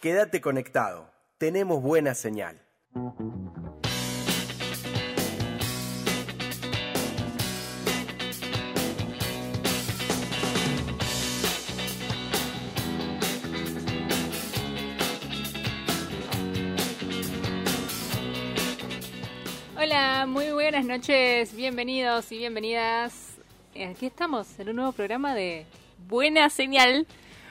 Quédate conectado. Tenemos buena señal. Hola, muy buenas noches, bienvenidos y bienvenidas. Aquí estamos en un nuevo programa de Buena Señal.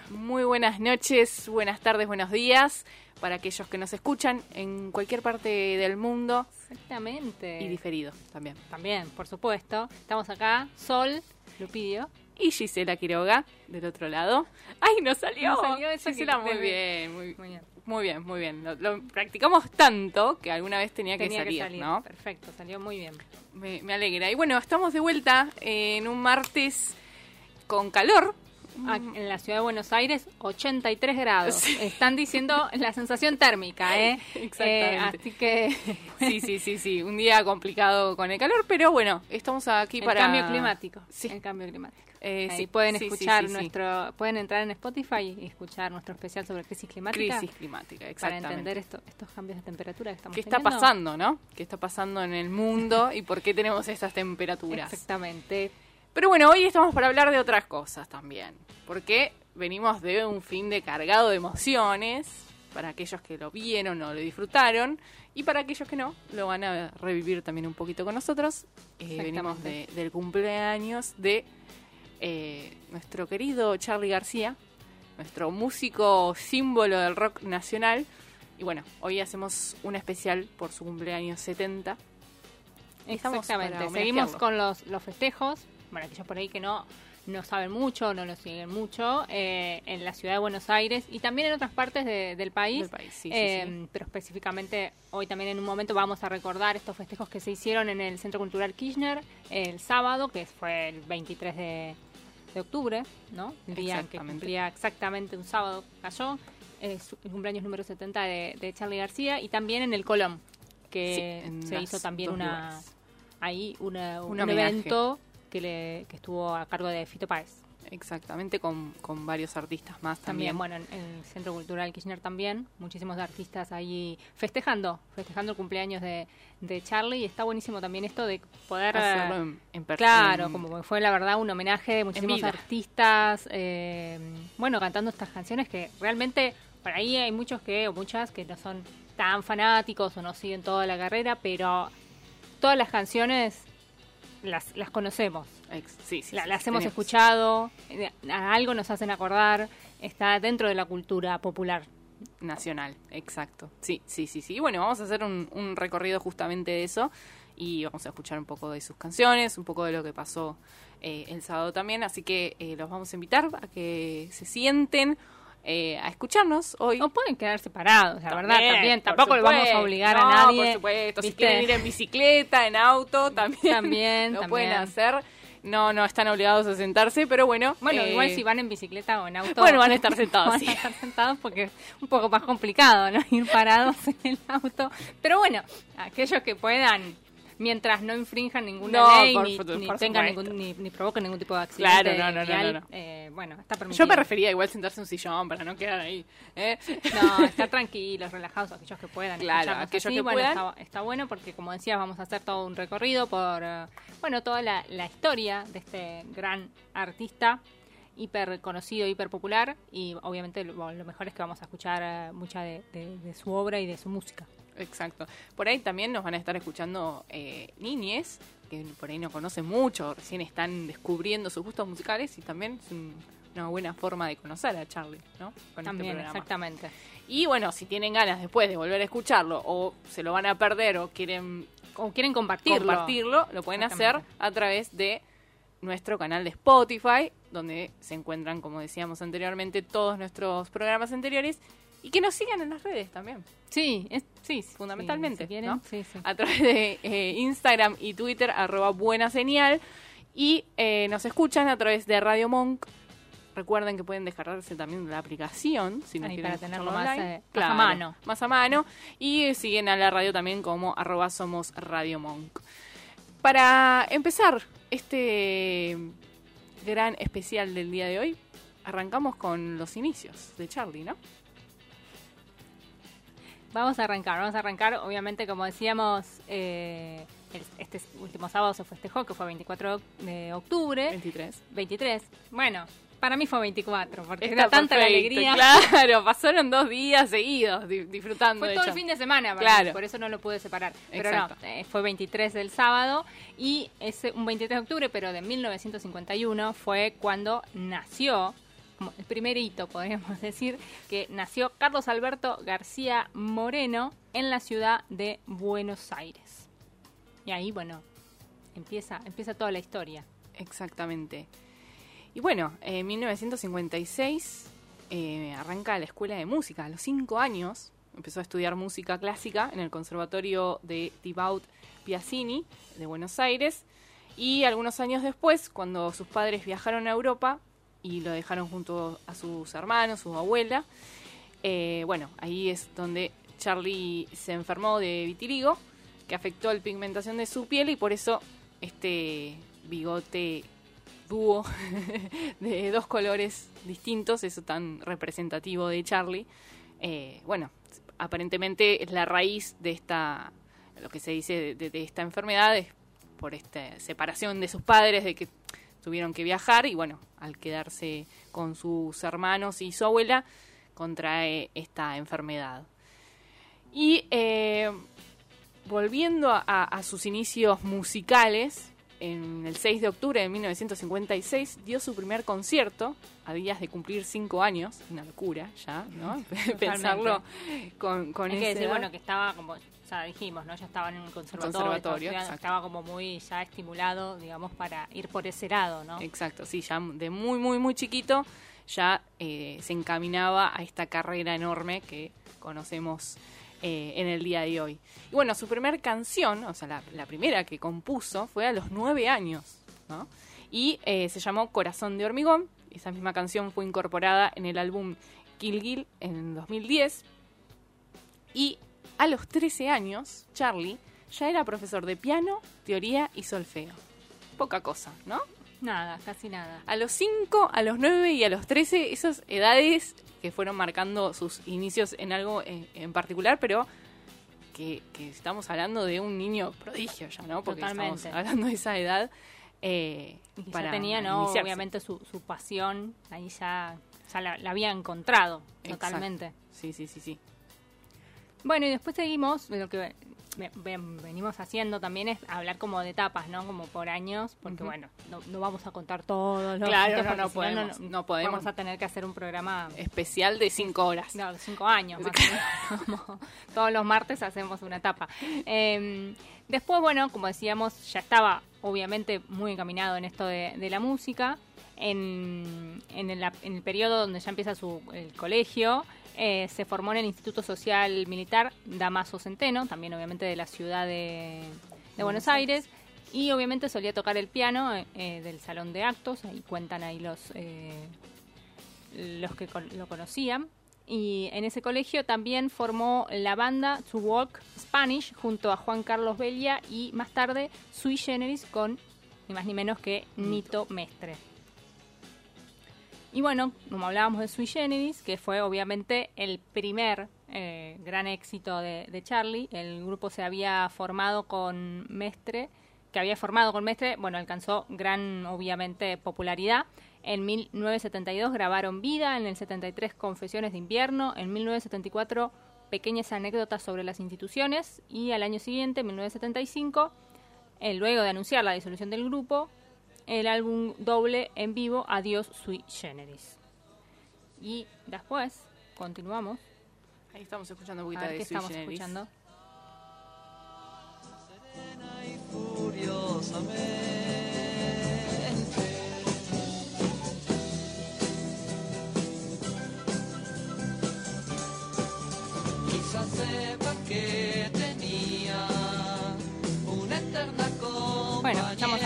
Muy buenas noches, buenas tardes, buenos días para aquellos que nos escuchan en cualquier parte del mundo. Exactamente. Y diferido también. También, por supuesto. Estamos acá, Sol, Lupidio. Y Gisela Quiroga, del otro lado. ¡Ay, nos salió! Nos salió Gisela, muy bien, muy, Muy bien. Muy bien, muy bien. Lo, lo practicamos tanto que alguna vez tenía, Tenía que, salir, que salir. ¿no? Perfecto, salió muy bien. Me, me alegra. Y bueno, estamos de vuelta en un martes con calor. En la ciudad de Buenos Aires, 83 grados. Sí. Están diciendo la sensación térmica, ¿eh? Exactamente. Eh, así que. Sí, sí, sí, sí. Un día complicado con el calor, pero bueno, estamos aquí el para... cambio climático. Sí. El cambio climático. Eh, Ahí sí, pueden sí, escuchar sí, nuestro. Pueden entrar en Spotify y escuchar nuestro especial sobre crisis climática. Crisis climática, Para exactamente. entender esto- estos cambios de temperatura que estamos ¿Qué está teniendo. pasando, no? ¿Qué está pasando en el mundo y por qué tenemos estas temperaturas? Exactamente. Pero bueno, hoy estamos para hablar de otras cosas también, porque venimos de un fin de cargado de emociones, para aquellos que lo vieron o lo disfrutaron, y para aquellos que no, lo van a revivir también un poquito con nosotros. Eh, venimos de- del cumpleaños de eh, nuestro querido Charlie García, nuestro músico símbolo del rock nacional. Y bueno, hoy hacemos un especial por su cumpleaños 70. Estamos Exactamente. Seguimos con los, los festejos. Bueno, aquellos por ahí que no, no saben mucho, no lo siguen mucho, eh, en la ciudad de Buenos Aires y también en otras partes de- del país. Del país, sí, sí, Eh, sí. Pero específicamente hoy también en un momento vamos a recordar estos festejos que se hicieron en el Centro Cultural Kirchner el sábado, que fue el 23 de, de octubre, ¿no? El día en que cumplía exactamente un sábado cayó. Es el cumpleaños número 70 de, de Charlie García y también en el Colón, que Sí, se hizo también una lugares. ahí una, Un un, evento que, le, que estuvo a cargo de Fito Páez. Exactamente, con, con varios artistas más también. También, bueno, en, el Centro Cultural Kirchner también, muchísimos artistas ahí festejando, festejando el cumpleaños de, de Charlie y está buenísimo también esto de poder... Hacerlo en, en Claro, en- como fue la verdad un homenaje de muchísimos artistas, eh, bueno, cantando estas canciones que realmente, por ahí hay muchos que, o muchas que no son tan fanáticos o no siguen toda la carrera, pero todas las canciones las, las conocemos. sí, sí, La- sí, las hemos tenemos. escuchado, eh, a algo nos hacen acordar, está dentro de la cultura popular. Nacional, exacto. Sí, sí, sí, sí. Y bueno, vamos a hacer un, un recorrido justamente de eso y vamos a escuchar un poco de sus canciones, un poco de lo que pasó eh, el sábado también. Así que eh, los vamos a invitar a que se sienten eh, a escucharnos hoy. No pueden quedar separados, la verdad, también. Tampoco le vamos a obligar No, a nadie. Por supuesto, si quieren ir en bicicleta, en auto, también, También, lo también. pueden hacer. No, no están obligados a sentarse, pero bueno. Bueno, eh, igual si van en bicicleta o en auto. Bueno, van a estar sentados, Van a estar sentados porque es un poco más complicado, ¿no? Ir parados en el auto. Pero bueno, aquellos que puedan, mientras no infrinjan ninguna No, ley, por ni, por tengan ningún, ni, ni provoquen ningún tipo de accidente. Claro, no, no, no, vial, no, no. eh, bueno, está permitido. Yo me refería igual a sentarse en un sillón para no quedar ahí. ¿eh? No, estar tranquilos, relajados, aquellos que puedan. Claro, aquellos así. que bueno, puedan. Está, está bueno porque, como decías, vamos a hacer todo un recorrido por, eh, bueno, toda la, la historia de este gran artista, hiper conocido, hiper popular, y obviamente lo, lo mejor es que vamos a escuchar eh, mucha de, de- de su obra y de su música. Exacto. Por ahí también nos van a estar escuchando eh, niñes que por ahí no conocen mucho, recién están descubriendo sus gustos musicales y también es un- una buena forma de conocer a Charlie, ¿no? Con este También, exactamente. Y bueno, si tienen ganas después de volver a escucharlo o se lo van a perder o quieren O quieren compartirlo. compartirlo, lo pueden hacer a través de nuestro canal de Spotify donde se encuentran, como decíamos anteriormente, todos nuestros programas anteriores y que nos sigan en las redes también. Sí, es, sí, fundamentalmente, si quieren, ¿no? sí, sí. A través de eh, Instagram y Twitter, arroba buena señal. Y eh, nos escuchan a través de Radio Monk. Recuerden que pueden descargarse también la aplicación si no Ahí quieren para tenerlo escucharlo más, online. eh, más a mano. Más a mano. Y siguen a la radio también como arroba somos Radio Monk. Para empezar este gran especial del día de hoy, arrancamos con los inicios de Charlie, ¿no? Vamos a arrancar, vamos a arrancar. Obviamente, como decíamos, eh, este último sábado se festejó, que fue 24 de octubre. 23. 23. Bueno, para mí fue 24, porque Está era tanta la alegría. Claro, pasaron dos días seguidos di- disfrutando Fue de todo el fin de semana, para Claro. mí, por eso no lo pude separar. Pero Exacto. no, eh, fue 23 del sábado y ese un 23 de octubre, pero de 1951 fue cuando nació, el primer hito podríamos decir, que nació Carlos Alberto García Moreno en la ciudad de Buenos Aires. Y ahí, bueno, empieza, empieza toda la historia. Exactamente. Y bueno, en 1956 eh, arranca la escuela de música. A los cinco años empezó a estudiar música clásica en el Conservatorio de Thibaut Piazzini de Buenos Aires. Y algunos años después, cuando sus padres viajaron a Europa y lo dejaron junto a sus hermanos, su abuela, eh, bueno, ahí es donde Charlie se enfermó de vitiligo, que afectó la pigmentación de su piel y por eso este bigote dúo de dos colores distintos, eso tan representativo de Charlie. Eh, bueno, aparentemente es la raíz de esta, lo que se dice de, de esta enfermedad, es por esta separación de sus padres, de que tuvieron que viajar y bueno, al quedarse con sus hermanos y su abuela, contrae esta enfermedad. Y eh, volviendo a, sus inicios musicales, en el 6 de octubre de 1956 dio su primer concierto, a días de cumplir cinco años, una locura ya, ¿no? Pensarlo con, con Hay que esa decir, edad. bueno, que estaba como, ya dijimos, ¿no? Ya estaba en un conservatorio, estaba como muy ya estimulado, digamos, para ir por ese lado, ¿no? Exacto, sí, ya de muy, muy, muy chiquito ya eh, se encaminaba a esta carrera enorme que conocemos eh, en el día de hoy. Y bueno, su primer canción, o sea, la, primera que compuso fue a los nueve años, ¿no? Y eh, se llamó Corazón de Hormigón. Esa misma canción fue incorporada en el álbum Kill Kill en 2010. Y a los 13 años, Charlie ya era profesor de piano, teoría y solfeo. Poca cosa, ¿no? Nada, casi nada. A los 5, a los 9 y a los 13, esas edades que fueron marcando sus inicios en algo en, en particular, pero que, que estamos hablando de un niño prodigio ya, ¿no? Porque Totalmente. estamos hablando de esa edad. eh, Y para ya tenía, ¿no? iniciarse. Obviamente su, su pasión, ahí ya, ya la, la había encontrado, Exacto. totalmente. Sí, sí, sí, sí. Bueno, y después seguimos, lo que venimos haciendo también es hablar como de etapas, ¿no? Como por años, porque bueno, no, no vamos a contar todos los Claro, no, no podemos, no podemos. Vamos a tener que hacer un programa Especial de 5 horas. No, de cinco años más o menos. Como Todos los martes hacemos una etapa. Eh, después, bueno, como decíamos, ya estaba obviamente muy encaminado en esto de, de la música. En, en, el, en el periodo donde ya empieza su, el colegio, eh, se formó en el Instituto Social Militar Damaso Centeno, también obviamente de la ciudad de, de Buenos Aires. Y obviamente solía tocar el piano eh, eh, del salón de actos, ahí cuentan ahí los, eh, los que con- lo conocían. Y en ese colegio también formó la banda To Walk Spanish junto a Juan Carlos Belia y más tarde Sui Generis con ni más ni menos que Nito Mestre. Y bueno, como hablábamos de Sui Generis, que fue obviamente el primer eh, gran éxito de, Charlie, el grupo se había formado con Mestre, que había formado con Mestre, bueno, alcanzó gran, obviamente, popularidad. En 1972 grabaron Vida, en el 73 Confesiones de Invierno, en 1974 Pequeñas anécdotas sobre las instituciones y al año siguiente, 1975, eh, luego de anunciar la disolución del grupo, el álbum doble en vivo Adiós Sui Generis. Y después, continuamos. Ahí estamos escuchando un A poquito ver de qué Sui estamos Generis. escuchando.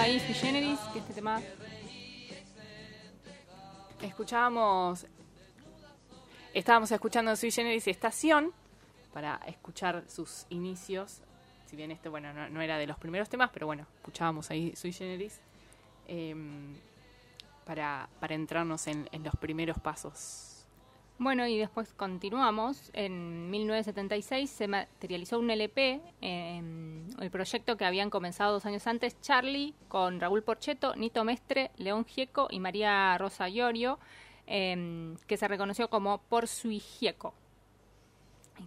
Ahí Sui Generis, que este tema Escuchábamos. Estábamos escuchando Sui Generis Estación para escuchar sus inicios. Si bien este, bueno, no, no era de los primeros temas, pero bueno, escuchábamos ahí Sui Generis em, para, para entrarnos en, en los primeros pasos. Bueno, y después continuamos. En 1976 se materializó un LP, em, el proyecto que habían comenzado dos años antes Charlie, con Raúl Porcheto, Nito Mestre, León Gieco y María Rosa Llorio, em, que se reconoció como Por Sui Gieco.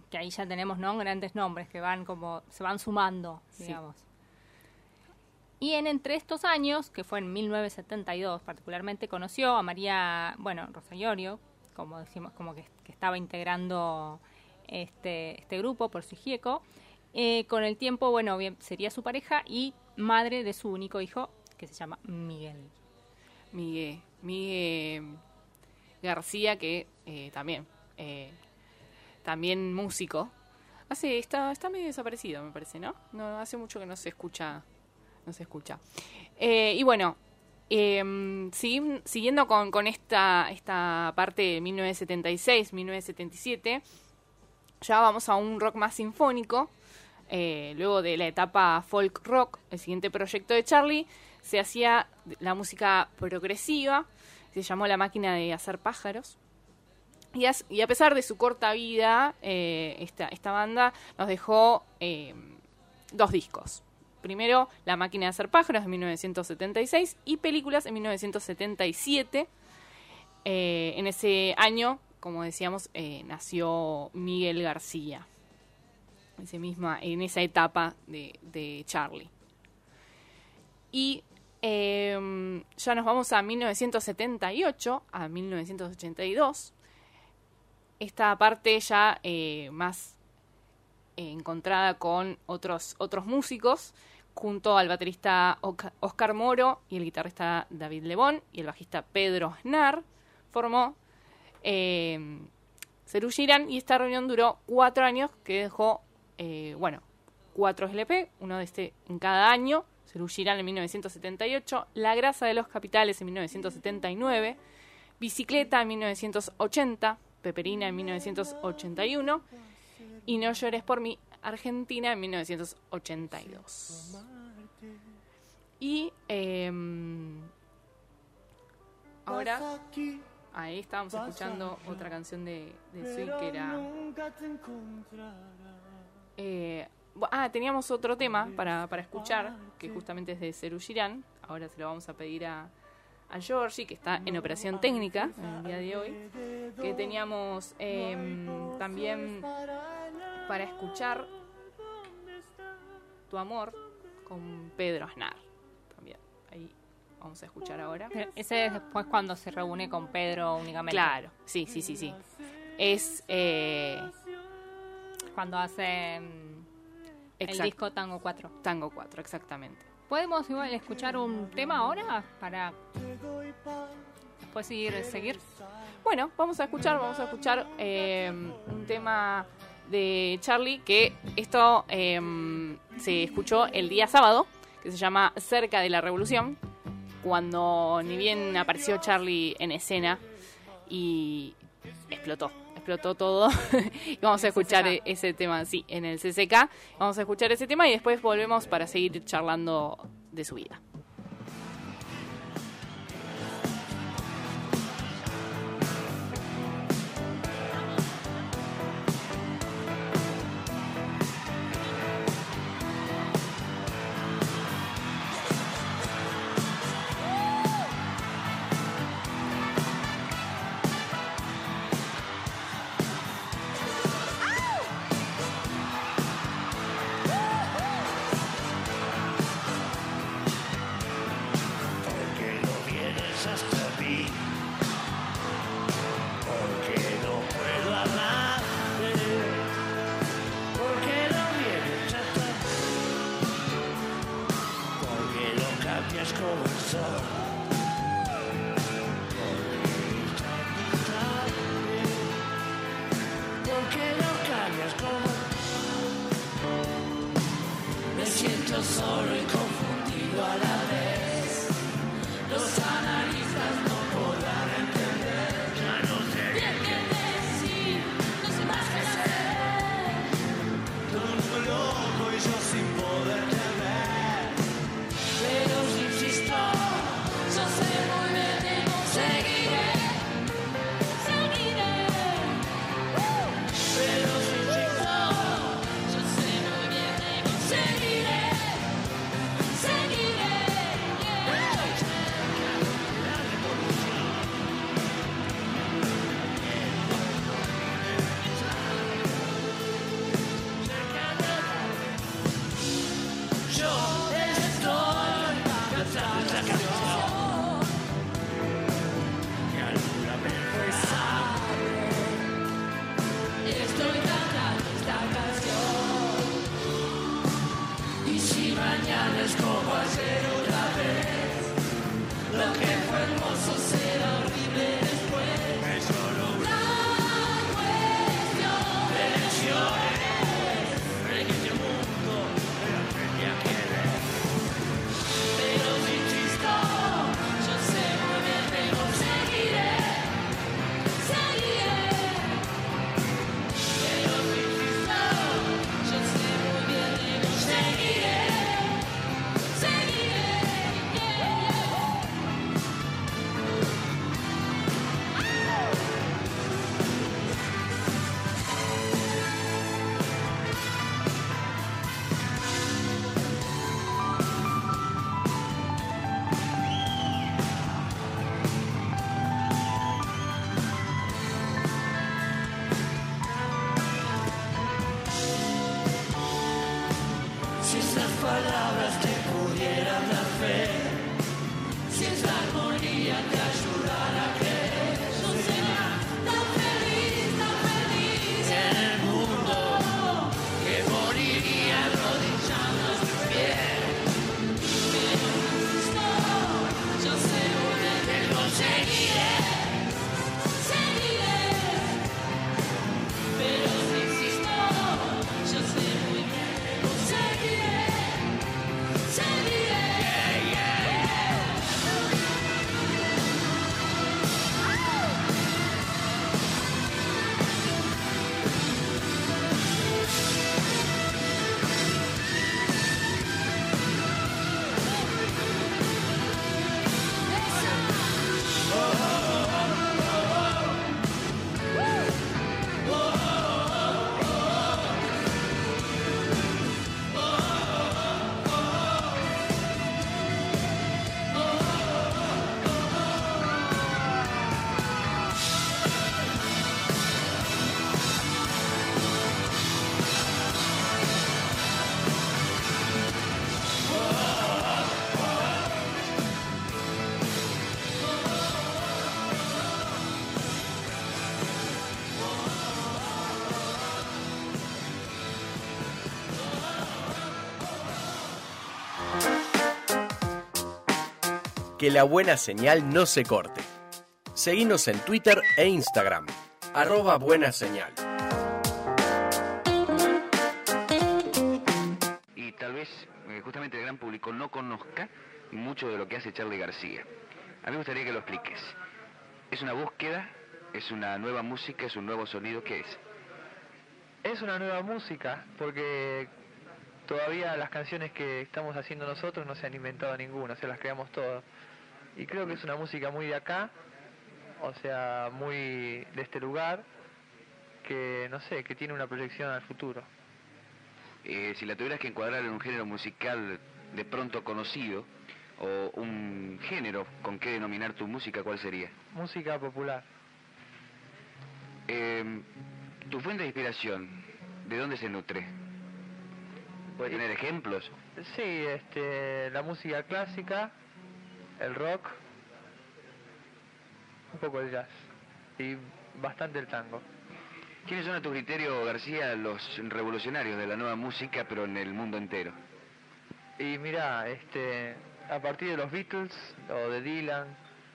Que ahí ya tenemos ¿no? grandes nombres que van como se van sumando, Sí. digamos. Y en entre estos años, que fue en 1972 particularmente, conoció a María, bueno, Rosa Llorio, como decimos, como que, estaba integrando este, este grupo por su gieco. Eh, con el tiempo, bueno, sería su pareja y madre de su único hijo, que se llama Miguel. Miguel, Miguel García, que eh, también, eh, también músico. Hace, está, está medio desaparecido, me parece, ¿no? No, hace mucho que no se escucha, no se escucha. Eh, y bueno, eh, sigui- siguiendo con, con esta, esta parte de 1976, 1977, ya vamos a un rock más sinfónico. Eh, luego de la etapa folk rock, el siguiente proyecto de Charlie se hacía la música progresiva, se llamó La máquina de hacer pájaros. Y a pesar de su corta vida, eh, esta, esta banda nos dejó eh, dos discos. Primero, La máquina de hacer pájaros en 1976 y Películas en 1977. Eh, en ese año, como decíamos, eh, nació Miguel García. Ese misma, en esa etapa de, Charlie. Y eh, ya nos vamos a 1978, a 1982. Esta parte ya eh, más encontrada con otros, otros músicos, junto al baterista Oscar Moro y el guitarrista David Lebón y el bajista Pedro Aznar, formó eh, y esta reunión duró cuatro años que dejó, eh, bueno, cuatro LP, uno de este en cada año, Cerú Girán en 1978, La grasa de los capitales en 1979, Bicicleta en 1980, Peperina en 1981 y No llores por mí, Argentina en 1982. Y em, ahora ahí estábamos escuchando otra canción de, de Sui que era eh, ah, teníamos otro tema para, para escuchar, que justamente es de Ceru Girán. Ahora se lo vamos a pedir a, a Georgie, que está en operación técnica en el día de hoy. Que teníamos em, también para escuchar Tu amor con Pedro Aznar. También. Ahí vamos a escuchar ahora. Pero ese es después cuando se reúne con Pedro únicamente. Claro, sí, sí, sí, sí. Es. Eh, Cuando hace el disco Tango 4. Tango 4, exactamente. ¿Podemos igual escuchar un tema ahora para después seguir? seguir? Bueno, vamos a escuchar, vamos a escuchar eh, un tema de Charlie que esto eh, se escuchó el día sábado, que se llama Cerca de la Revolución, cuando ni bien apareció Charlie en escena y explotó, explotó todo. y vamos a escuchar CCK. ese tema, sí, en el CCK. Vamos a escuchar ese tema y después volvemos para seguir charlando de su vida. Hermosos Que la buena señal no se corte. Seguinos en Twitter e Instagram. Arroba buena señal. y tal vez eh, justamente el gran público no conozca mucho de lo que hace Charlie García. A mí me gustaría que lo expliques. ¿Es una búsqueda? ¿Es una nueva música? ¿Es un nuevo sonido? ¿Qué es? Es una nueva música, porque todavía las canciones que estamos haciendo nosotros no se han inventado ninguna, se las creamos todas. Y creo que es una música muy de acá, o sea, muy de este lugar, que no sé, que tiene una proyección al futuro. Eh, si la tuvieras que encuadrar en un género musical de pronto conocido, o un género con qué denominar tu música, ¿cuál sería? Música popular. Eh, tu fuente de inspiración, ¿de dónde se nutre? ¿Puede tener ejemplos? Sí, este, la música clásica, el rock, un poco el jazz y bastante el tango. ¿Quiénes son a tu criterio, García, los revolucionarios de la nueva música, pero en el mundo entero? Y mira, este, a partir de los Beatles o de Dylan,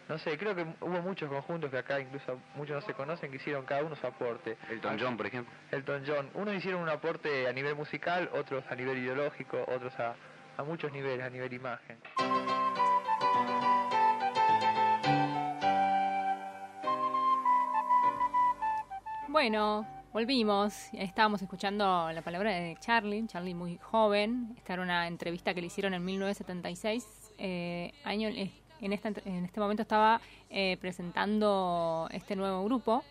no sé, creo que hubo muchos conjuntos que acá incluso muchos no se conocen que hicieron cada uno su aporte. Elton John, por ejemplo. Elton John, unos hicieron un aporte a nivel musical, otros a nivel ideológico, otros a, a muchos niveles, a nivel imagen. Bueno, volvimos. Estábamos escuchando la palabra de Charlie, Charlie muy joven. Esta era una entrevista que le hicieron en 1976. Eh, año, eh, en, esta, en este momento estaba eh, presentando este nuevo grupo,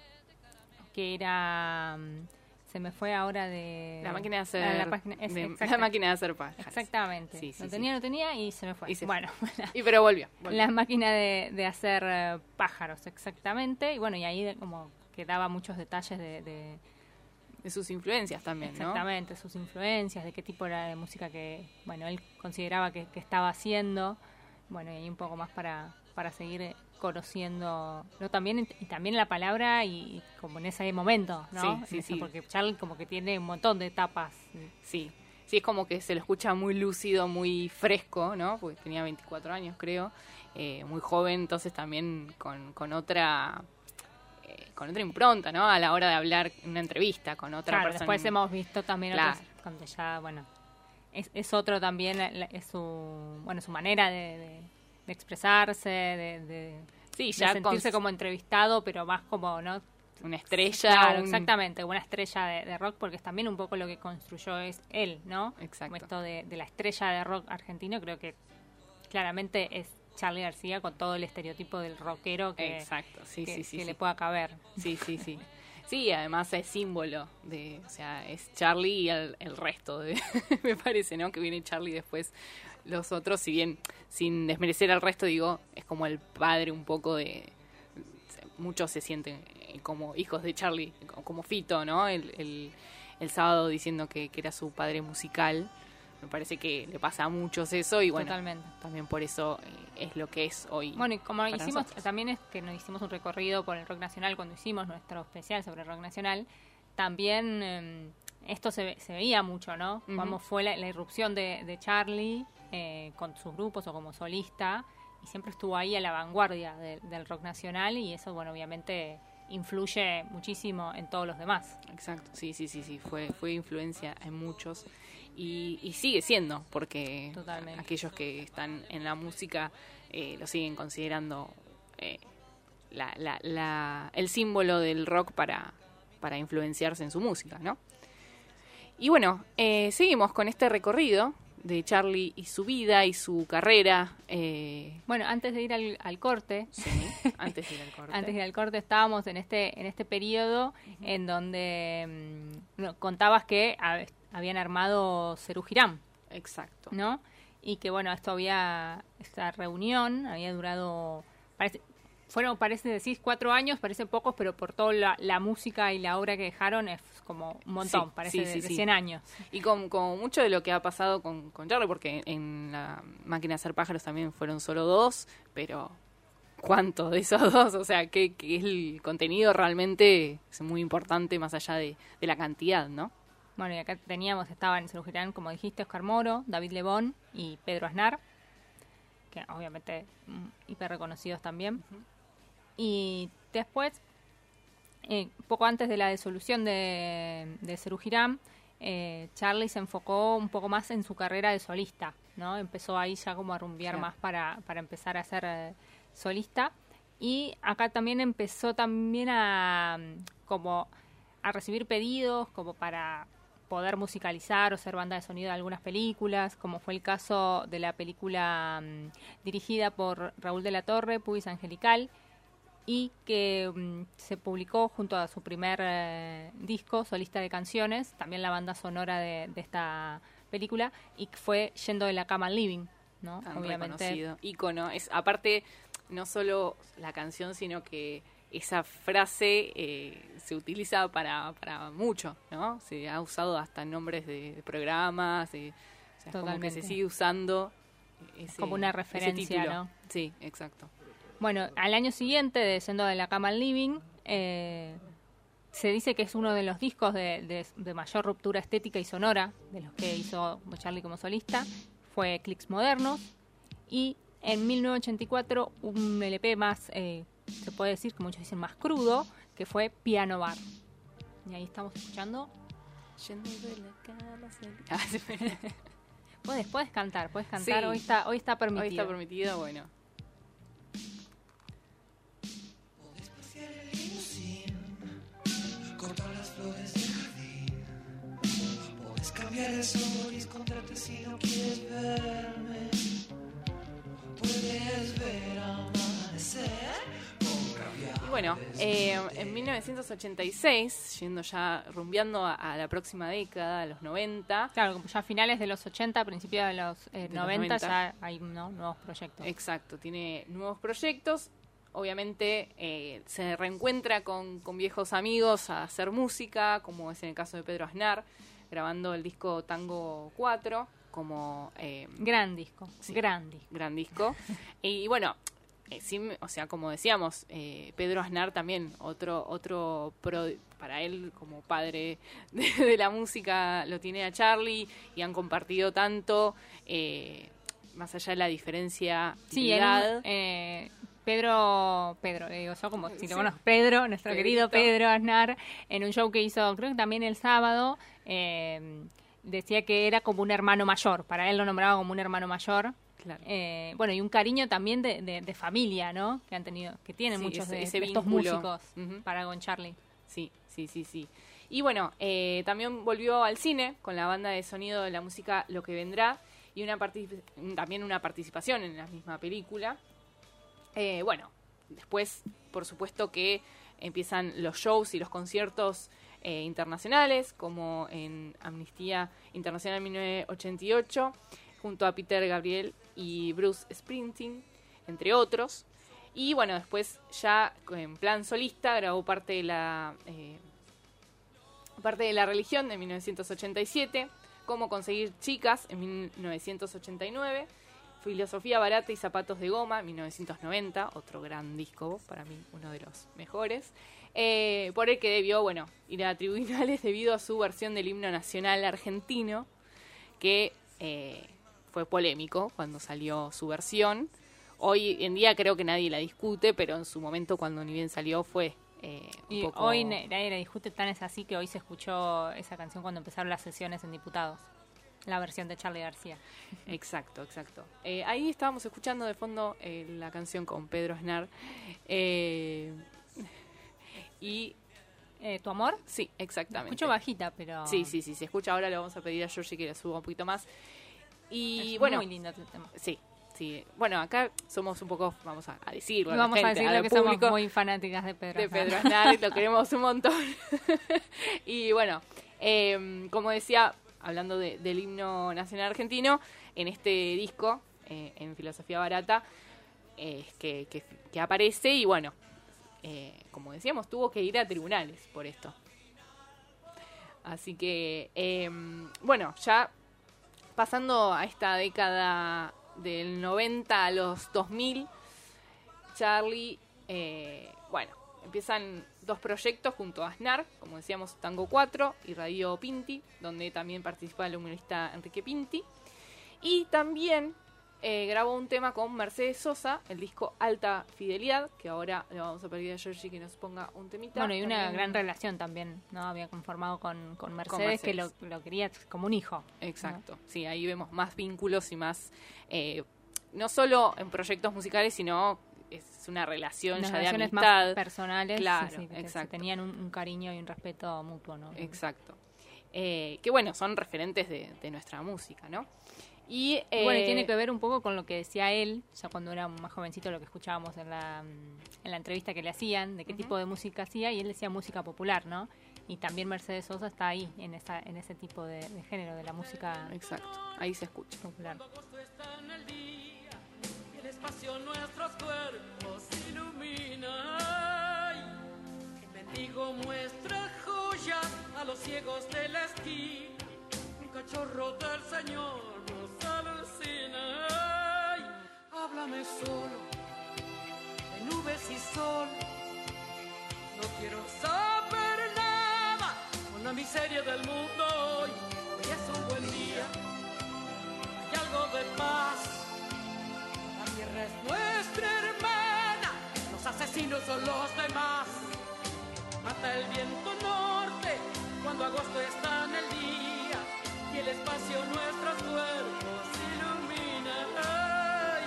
que era... mm, Se me fue ahora de... La máquina de hacer, Ah, la, página- es- de- la máquina de hacer pájaros. Exactamente. Sí, sí, lo sí. tenía, lo tenía y se me fue. Y se bueno, Y pero volvió. volvió. la máquina de, de hacer pájaros, exactamente. Y bueno, y ahí de- como que daba muchos detalles de, de- De sus influencias también, ¿no? exactamente sus influencias, de qué tipo era de música que, bueno, él consideraba que, que estaba haciendo. Bueno, y ahí un poco más para, para seguir conociendo, ¿no? También, y también la palabra y, como en ese momento, ¿no? Sí, sí, sí. Porque Charlie como que tiene un montón de etapas. Sí. Sí, es como que se lo escucha muy lúcido, muy fresco, ¿no? Porque tenía 24 años, creo. eh, muy joven, entonces también con, con otra con otra impronta, ¿no? A la hora de hablar en una entrevista con otra Claro, persona. después hemos visto también Claro. cuando ya, bueno, es, es otro también, es su, bueno, su manera de, de- de expresarse, de, de, Sí, ya sentirse como entrevistado, pero más como, ¿no? una estrella. Claro, un- exactamente, una estrella de, de rock, porque es también un poco lo que construyó es él, ¿no? Exacto. Como esto de, de la estrella de rock argentino, creo que claramente es Charlie García con todo el estereotipo del rockero que, Exacto, sí, que- sí, sí. que sí. le pueda caber. Sí, sí, sí. Sí, además es símbolo de, o sea, es Charlie y el, el resto de, me parece, ¿no? Que viene Charlie después los otros, si bien sin desmerecer al resto, digo, es como el padre un poco de, muchos se sienten eh, como hijos de Charlie, como Fito, ¿no? El, el, el sábado diciendo que, que era su padre musical, me parece que le pasa a muchos eso y bueno, Totalmente. también por eso eh, es lo que es hoy. Bueno, y como hicimos, nosotros. también es que nos hicimos un recorrido por el rock nacional cuando hicimos nuestro especial sobre rock nacional, también eh, esto se, se veía mucho, ¿no? Cómo fue la, la irrupción de, de Charlie eh, con sus grupos o como solista, y siempre estuvo ahí a la vanguardia de- del rock nacional, y eso, bueno, obviamente influye muchísimo en todos los demás. Exacto, sí, sí, sí, sí, fue, fue influencia en muchos y, y sigue siendo, porque Totalmente. aquellos que están en la música eh, lo siguen considerando eh, la, la- la- el símbolo del rock para, para influenciarse en su música, ¿no? Y bueno, eh, seguimos con este recorrido de Charlie y su vida y su carrera. eh, Bueno, antes de ir al, al corte, sí, antes de ir al corte. Antes de ir al corte estábamos en este en este periodo en donde mm, no, contabas que habían armado Cerú Girán, Exacto. ¿no? Y que bueno, esto había esta reunión había durado parece fueron parece decís cuatro años, parece pocos, pero por toda la, la música y la obra que dejaron es como un montón, Sí, parece sí, de, sí, de sí. 100 años. Y con, con mucho de lo que ha pasado con, con Charlie, porque en la máquina de hacer pájaros también fueron solo dos, pero ¿cuánto de esos dos? O sea, que, que el contenido realmente es muy importante más allá de, de la cantidad, ¿no? Bueno, y acá teníamos, estaban en Cerú Girán, como dijiste, Oscar Moro, David Lebón y Pedro Aznar, que obviamente mm, hiper reconocidos también. Y después, eh, poco antes de la disolución de, de Cerú Girán, eh, Charlie se enfocó un poco más en su carrera de solista, ¿no? Empezó ahí ya como a rumbear Claro. más para, para empezar a ser eh, solista. Y acá también empezó también a mm, como a recibir pedidos como para poder musicalizar o ser banda de sonido de algunas películas, como fue el caso de la película mm, dirigida por Raúl de la Torre, Pubis Angelical, y que mm, se publicó junto a su primer eh, disco, Solista de Canciones, también la banda sonora de, de esta película, y que fue Yendo de la cama al living, ¿no? Tan Obviamente. reconocido. Ícono. Es, aparte, no solo la canción, sino que esa frase eh, se utiliza para, para mucho, ¿no? Se ha usado hasta nombres de, de programas, de- o sea, es como que se sigue usando ese, como una referencia. ¿no? Sí, exacto. Bueno, al año siguiente de Yendo de la cama al living, eh, se dice que es uno de los discos de, de- de mayor ruptura estética y sonora de los que hizo Charlie como solista. Fue Clicks Modernos. Y en 1984 un LP más, eh, se puede decir que muchos dicen más crudo, que fue Piano Bar. Y ahí estamos escuchando. Yendo de la cama Ah. Puedes, puedes cantar, puedes cantar. Sí. Hoy está, hoy está permitido. Hoy está permitido, bueno. Cortar las flores del jardín. Puedes cambiar el sol y encontrarte si no quieres verme. Bueno, eh, en 1986, yendo ya rumbeando a, a la próxima década, a los 90, Claro, como ya a finales de los 80, principios de los, eh, De los 90, 90. ya hay ¿no? nuevos proyectos. Exacto, tiene nuevos proyectos. Obviamente eh, se reencuentra con, con viejos amigos a hacer música, como es en el caso de Pedro Aznar, grabando el disco Tango 4 como eh, Gran disco, Sí. gran disco. gran disco. y, bueno, eh, sí, o sea, como decíamos, eh, Pedro Aznar también, otro, otro pro- para él como padre de, de la música, lo tiene a Charlie y han compartido tanto, eh, más allá de la diferencia Sí, edad. un- eh, Pedro, Pedro, le digo yo como si Sí. lo conozco, Pedro, nuestro Pedrito. querido Pedro Aznar, en un show que hizo, creo que también el sábado, eh, decía que era como un hermano mayor, para él lo nombraba como un hermano mayor. Claro. Eh, bueno, y un cariño también de, de- de familia, ¿no? Que han tenido, que tienen Sí, muchos ese- de, ese de estos vínculo. músicos para con Charlie. Sí, sí, sí, sí. Y bueno, eh, también volvió al cine con la banda de sonido de la música Lo que vendrá y una también una participación en la misma película. Eh, bueno, después, por supuesto que empiezan los shows y los conciertos eh, internacionales, como en Amnistía Internacional 1988, junto a Peter Gabriel y Bruce Springsteen, entre otros. Y bueno, después ya en plan solista grabó parte de la eh, parte de la religión de 1987 Cómo conseguir chicas en 1989. Filosofía barata y zapatos de goma, 1990, otro gran disco, para mí uno de los mejores, eh, por el que debió, bueno, ir a tribunales debido a su versión del himno nacional argentino, que eh, fue polémico cuando salió su versión. Hoy en día creo que nadie la discute, pero en su momento cuando ni bien salió fue eh, un Y poco... hoy nadie la discute, tan es así que hoy se escuchó esa canción cuando empezaron las sesiones en diputados. La versión de Charlie García. Exacto, exacto. Eh, ahí estábamos escuchando de fondo eh, la canción con Pedro Aznar. Eh, y Eh, ¿Tu amor? sí, exactamente. Escucho bajita, pero. Sí, sí, sí, se escucha ahora, le vamos a pedir a Georgie que le suba un poquito más. Y Es bueno, muy lindo tema. sí, sí. Bueno, acá somos un poco, vamos a, a decirlo, a la Vamos a gente, decirlo que público, somos muy fanáticas de Pedro. de. Pedro Aznar, lo queremos un montón. y bueno, eh, como decía, hablando de- del himno nacional argentino, en este disco, eh, en Filosofía Barata, eh, que, que- que aparece y bueno, eh, como decíamos, tuvo que ir a tribunales por esto. Así que, eh, bueno, ya pasando a esta década del 90 a los 2000, Charlie, eh, bueno, empiezan dos proyectos junto a Aznar, como decíamos, Tango 4 y Radio Pinti, donde también participa el humorista Enrique Pinti. Y también eh, grabó un tema con Mercedes Sosa, el disco Alta Fidelidad, que ahora le vamos a pedir a Georgie que nos ponga un temita. Bueno, y una También- gran relación también, ¿no? Había conformado con, con Mercedes, que lo, Mercedes. lo quería como un hijo. Exacto, sí, ahí vemos más vínculos y más, eh, no solo en proyectos musicales, sino es una relación ya de amistad. más personales. Claro, sí, sí, que se exacto. tenían un, un cariño y un respeto mutuo, ¿no? Exacto. Eh, que bueno, son referentes de, de nuestra música, ¿no? Y, Y bueno, y eh, tiene que ver un poco con lo que decía él, ya cuando era más jovencito, lo que escuchábamos en la, mm, en la entrevista que le hacían, de qué tipo de música hacía, y él decía música popular, ¿no? Y también Mercedes Sosa está ahí, en, esa, en ese tipo de, de género, de la música Exacto, ahí se escucha. popular. el espacio nuestros cuerpos ilumina. Bendigo muestra joya a los ciegos de la esquina. Un cachorro del Señor nos alucina. Ay, háblame solo de nubes y sol. No quiero saber nada con la miseria del mundo hoy. Hoy es un buen día hay algo de paz. La tierra es nuestra hermana, los asesinos son los demás. Mata el viento norte cuando agosto está en el día y el espacio nuestros cuerpos ilumina. Ay,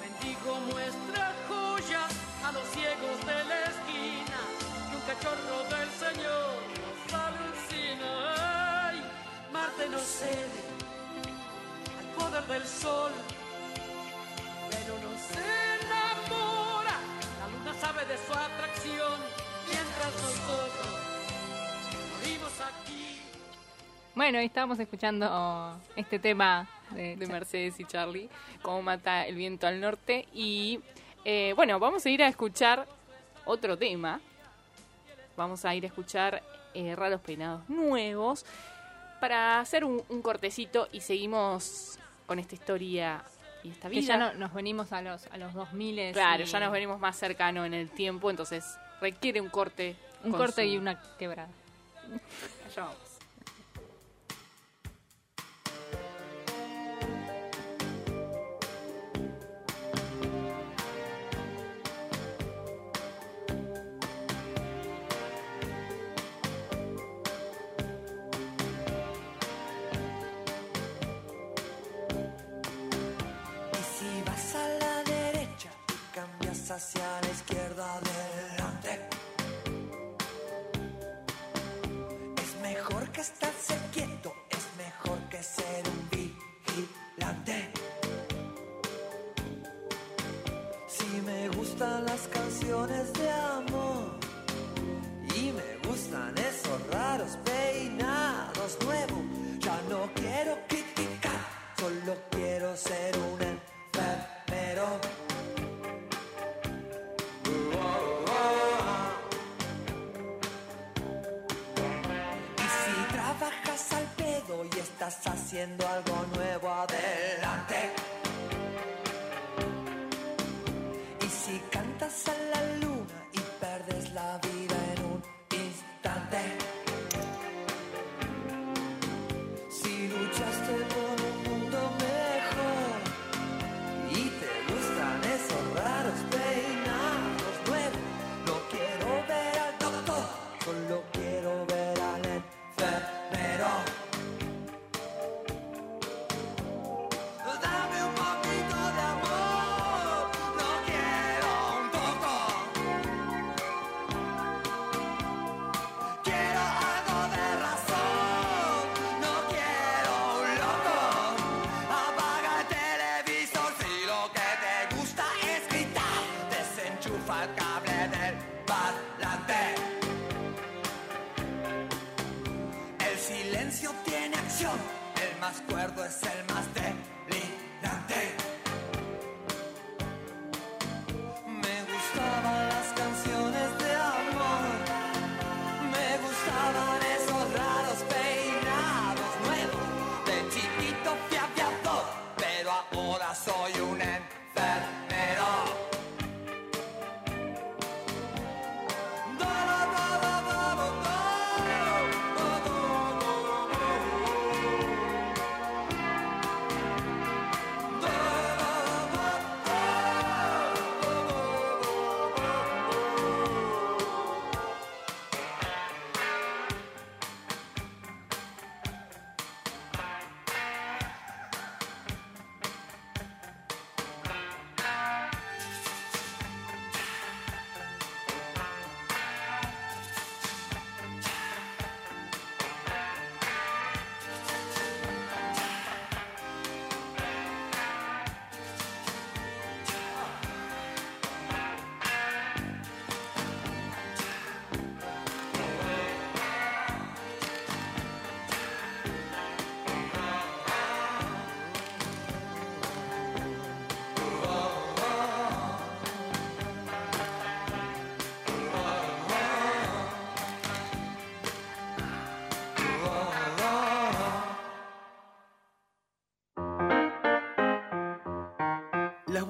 bendigo muestra joya a los ciegos de la esquina y un cachorro del Señor nos alucina. Ay, Marte nos cede al poder del sol, pero nos enamora. La luna sabe de su atracción, mientras nosotros morimos aquí. Bueno, estábamos escuchando este tema de, de Mercedes y Charlie, cómo mata el viento al norte. Y eh, bueno, vamos a ir a escuchar otro tema. Vamos a ir a escuchar eh, Raros Peinados Nuevos para hacer un, un cortecito y seguimos con esta historia y esta que vida. ya no- nos venimos a los, a los 2000 claro, y ya nos venimos más cercano en el tiempo, entonces requiere un corte. Un corte su- y una quebrada. Allá vamos. saciar. Haciendo algo nuevo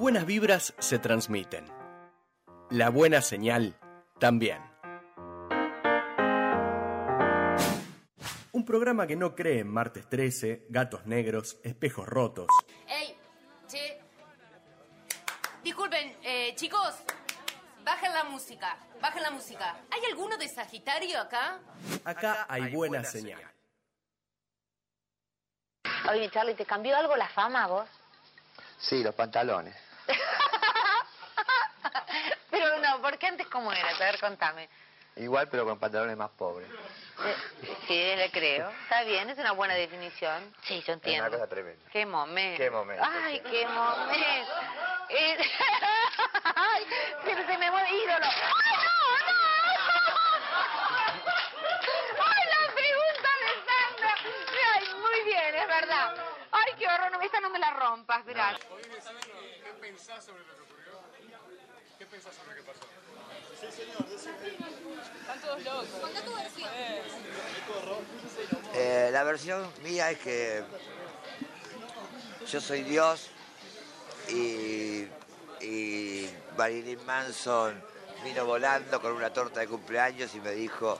buenas vibras se transmiten. La buena señal también. Un programa que no cree en martes 13, gatos negros, espejos rotos. ¡Ey! Che. Disculpen, eh, chicos. Bajen la música. Bajen la música. ¿Hay alguno de Sagitario acá? Acá hay buena señal. Oye, Charlie, ¿te cambió algo la fama a vos? Sí, los pantalones. Pero no, porque antes cómo era? A ver, contame. Igual, pero con pantalones más pobres. Eh, sí, le creo. Está bien, es una buena definición. Sí, yo Es una entiendo. cosa tremenda. Qué momento. Qué momento, Ay, qué momento. Eh, Ay, se, se me mueve ídolo. ¡Ay, no, no! ¡Ay, la pregunta de Sandra! Ay, muy bien, es verdad. Ay, qué horror, no, esta no me la rompas, gracias. ¿Qué pensás sobre lo que pensás sobre tu versión. Eh, la versión mía es que yo soy Dios y, y Marilyn Manson vino volando con una torta de cumpleaños y me dijo,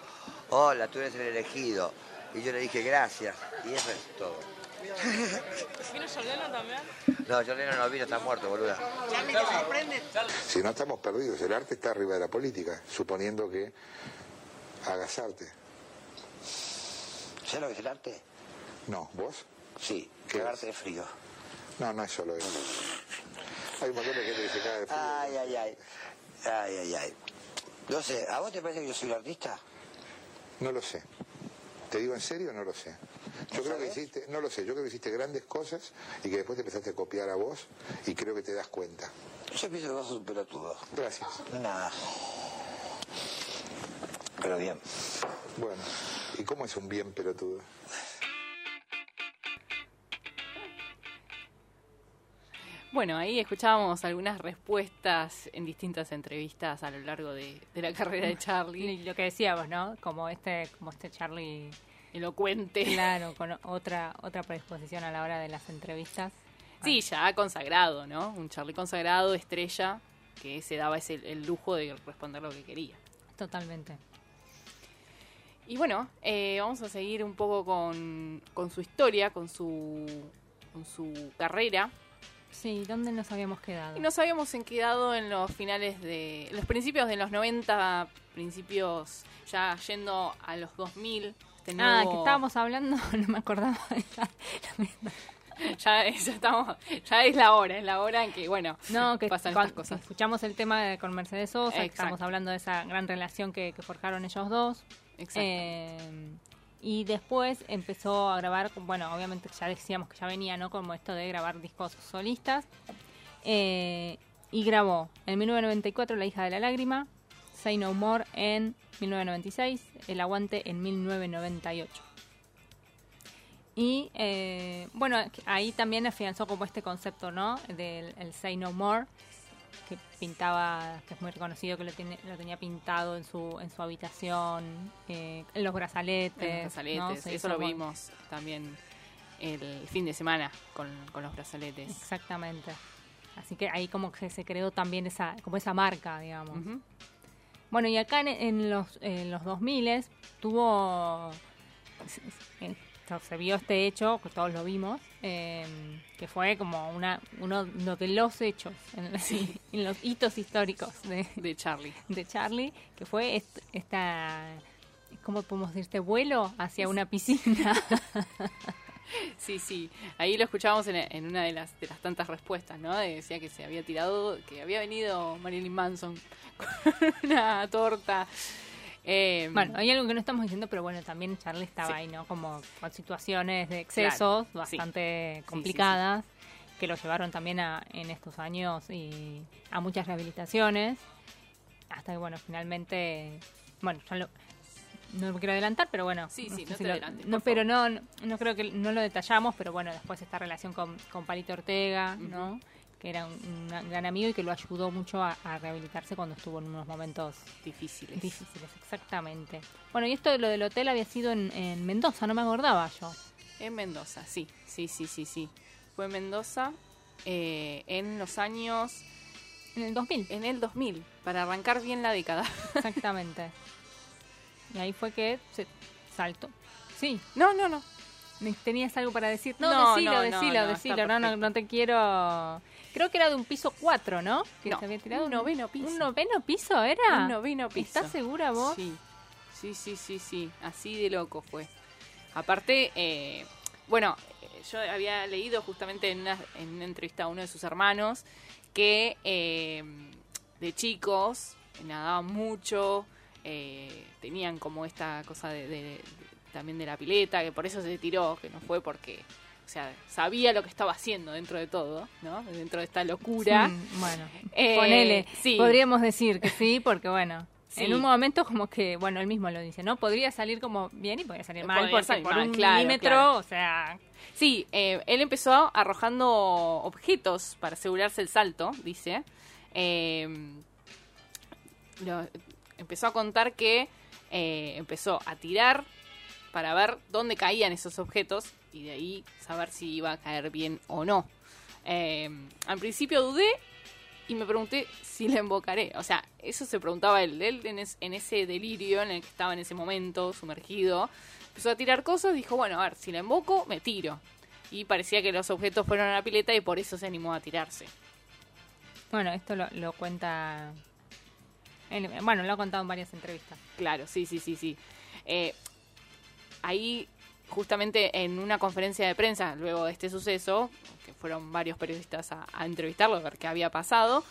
hola, tú eres el elegido. Y yo le dije gracias. Y eso es todo. ¿Vino John Lennon también? No, John Lennon no vino, está muerto, boluda. Si no estamos perdidos, el arte está arriba de la política, suponiendo que hagas arte. ¿Sabes lo que es el arte? No, ¿vos? Sí, ¿Qué cagarte de frío. No, no es solo eso. Hay un montón de gente que se caga de frío. Ay, ay, ay. Ay, ay, ay. No sé, ¿a vos te parece que yo soy un artista? No lo sé. ¿Te digo en serio? No lo sé. Yo creo que hiciste, no lo sé, yo creo que hiciste grandes cosas y que después te empezaste a copiar a vos y creo que te das cuenta. Yo pienso que vos sos un pelotudo. Gracias. Nada. Pero bien. Bueno, ¿y cómo es un bien pelotudo? Bueno, ahí escuchábamos algunas respuestas en distintas entrevistas a lo largo de, de la carrera de Charlie. Y lo que decíamos, ¿no? Como este, como este Charlie elocuente. Claro, con otra, otra predisposición a la hora de las entrevistas. Sí, ya consagrado, ¿no? Un Charlie consagrado, estrella, que se daba ese, el lujo de responder lo que quería. Totalmente. Y bueno, eh, vamos a seguir un poco con, con su historia, con su, con su carrera. Sí, ¿dónde nos habíamos quedado? Y nos habíamos quedado en los finales de. los principios de los 90, principios ya yendo a los 2000. Este Ah, que estábamos hablando, no me acordaba. ya, ya estamos, ya es la hora, es la hora en que, bueno, No, que pasan cuan- estas cosas. escuchamos el tema de- con Mercedes Sosa, que estamos hablando de esa gran relación que, que forjaron ellos dos. Exacto. Eh, y después empezó a grabar, bueno, obviamente ya decíamos que ya venía, ¿no? Como esto de grabar discos solistas. Eh, y grabó en 1994 La hija de la lágrima, Say No More en 1996, El aguante en 1998. Y eh, bueno, ahí también afianzó como este concepto, ¿no? Del el Say No More, que pintaba, que es muy reconocido, que lo, tiene, lo tenía pintado en su, en su habitación, eh, en los brazaletes. En los brazaletes, eso lo vimos también el fin de semana con, con los brazaletes. Exactamente. Así que ahí como que se creó también esa, como esa marca, digamos. Bueno, y acá en, en los, en los 2000 tuvo... Se vio este hecho, que todos lo vimos, eh, que fue como una uno, uno de los hechos, en, en los hitos históricos de, de Charlie. De Charlie, que fue est- esta, ¿cómo podemos decir? Este vuelo hacia una piscina. Sí, sí. Ahí lo escuchábamos en, en una de las, de las tantas respuestas, ¿no? De- decía que se había tirado, que había venido Marilyn Manson con una torta. Eh, Bueno, hay algo que no estamos diciendo, pero bueno, también Charlie estaba Sí. ahí, ¿no? Como con situaciones de excesos Claro, bastante Sí, sí, complicadas, que lo llevaron también a, en estos años y a muchas rehabilitaciones, hasta que, bueno, finalmente, bueno, ya lo- no me quiero adelantar, pero bueno. Sí, sí, no si te lo- adelantes, no, pero no, no, creo que no lo detallamos, pero bueno, después esta relación con, con Palito Ortega, ¿no? Que era un, un gran amigo y que lo ayudó mucho a, a rehabilitarse cuando estuvo en unos momentos difíciles. Difíciles, exactamente. Bueno, y esto de lo del hotel había sido en, en Mendoza, no me acordaba yo. En Mendoza, sí, sí, sí, sí, sí. Fue en Mendoza eh, en los años... En el 2000. En el 2000, para arrancar bien la década. Exactamente. Y ahí fue que se saltó. Sí. No, no, no. ¿Tenías algo para decir? No, No, decilo, no, no, decilo, no, decilo. No, no, no te quiero... Creo que era de un piso 4, ¿no? Que se había tirado un noveno piso. ¿Un noveno piso era? Un noveno piso. ¿Estás segura vos? Sí, sí, sí, sí, sí. Así de loco fue. Aparte, eh, bueno, yo había leído justamente en una, en una entrevista a uno de sus hermanos que eh, de chicos nadaban mucho, eh, tenían como esta cosa de, de- de- también de la pileta, que por eso se tiró, que no fue porque, o sea, sabía lo que estaba haciendo dentro de todo, ¿no? Dentro de esta locura. Mm, bueno, Eh, ponele. sí. Podríamos decir que sí, porque bueno, Sí. en un momento como que, bueno, él mismo lo dice, ¿no? Podría salir como bien y podría salir mal, Podría porque salir por mal, un claro, milímetro, claro. o sea... Sí, eh, él empezó arrojando objetos para asegurarse el salto, dice. Eh, lo- empezó a contar que eh, empezó a tirar para ver dónde caían esos objetos y de ahí saber si iba a caer bien o no. Eh, al principio dudé y me pregunté si le invocaré. O sea, eso se preguntaba él. Él en, es- en ese delirio en el que estaba en ese momento, sumergido, empezó a tirar cosas. Dijo, bueno, a ver, si la invoco, me tiro. Y parecía que los objetos fueron a la pileta y por eso se animó a tirarse. Bueno, esto lo cuenta... él- bueno, lo ha contado en varias entrevistas. Claro, sí, sí, sí, sí. Eh, ahí, justamente en una conferencia de prensa, luego de este suceso, que fueron varios periodistas a, entrevistarlo, a ver qué había pasado,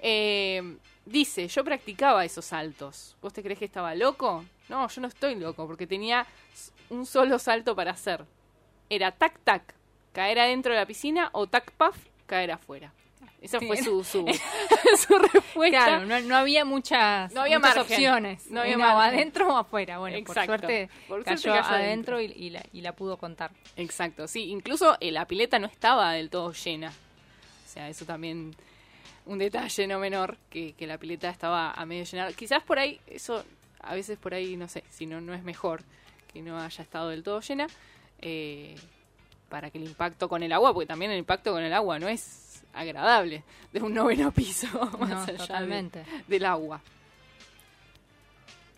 eh, dice, yo practicaba esos saltos. ¿Vos te crees que estaba loco? No, yo no estoy loco, porque tenía un solo salto para hacer. Era tac tac, caer adentro de la piscina, o tac puff, caer afuera. Esa fue su, su, su respuesta. Claro, no, no había muchas, No había muchas opciones. No había Era o margen. adentro o afuera. Bueno, Exacto. por suerte Por cayó, adentro y, y la, y la pudo contar. Exacto, sí. Incluso eh, la pileta no estaba del todo llena. O sea, eso también un detalle no menor, que, que la pileta estaba a medio llenar. Quizás por ahí, eso, a veces por ahí, no sé, si no, no es mejor que no haya estado del todo llena, eh, para que el impacto con el agua, porque también el impacto con el agua no es agradable, de un noveno piso, más de- totalmente. del agua.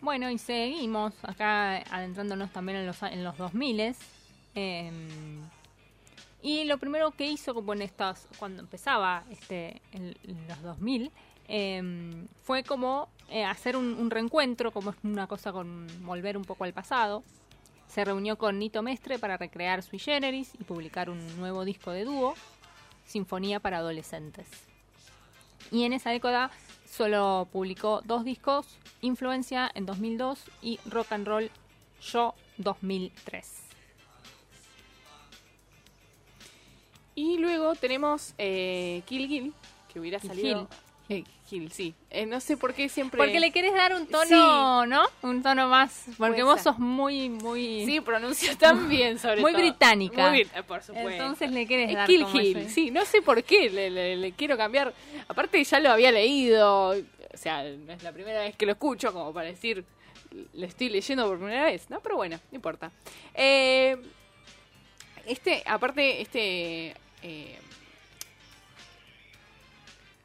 Bueno, y seguimos acá adentrándonos también en los, en los 2000 eh, y lo primero que hizo como en estas, cuando empezaba este, en, en los 2000, eh, fue como eh, hacer un, un reencuentro, como es una cosa con volver un poco al pasado. Se reunió con Nito Mestre para recrear Sui Generis y publicar un nuevo disco de dúo, Sinfonía para Adolescentes. Y en esa década solo publicó dos discos, Influencia en 2002 y Rock and Roll Yo 2003. Y luego tenemos eh, Kill Kill, que hubiera salido... Eh, Kill, sí. Eh, no sé por qué siempre... Porque le querés dar un tono, Sí. ¿no? Un tono más. Porque vos sos muy, muy. Sí, pronuncia tan bien, sobre Muy todo. británica. Muy brit- por supuesto. Entonces le querés Es dar Kill como Kill, ese- sí, no sé por qué le, le- le quiero cambiar. Aparte ya lo había leído, o sea, no es la primera vez que lo escucho como para decir, lo estoy leyendo por primera vez, ¿no? Pero bueno, no importa. Eh, este, aparte, este...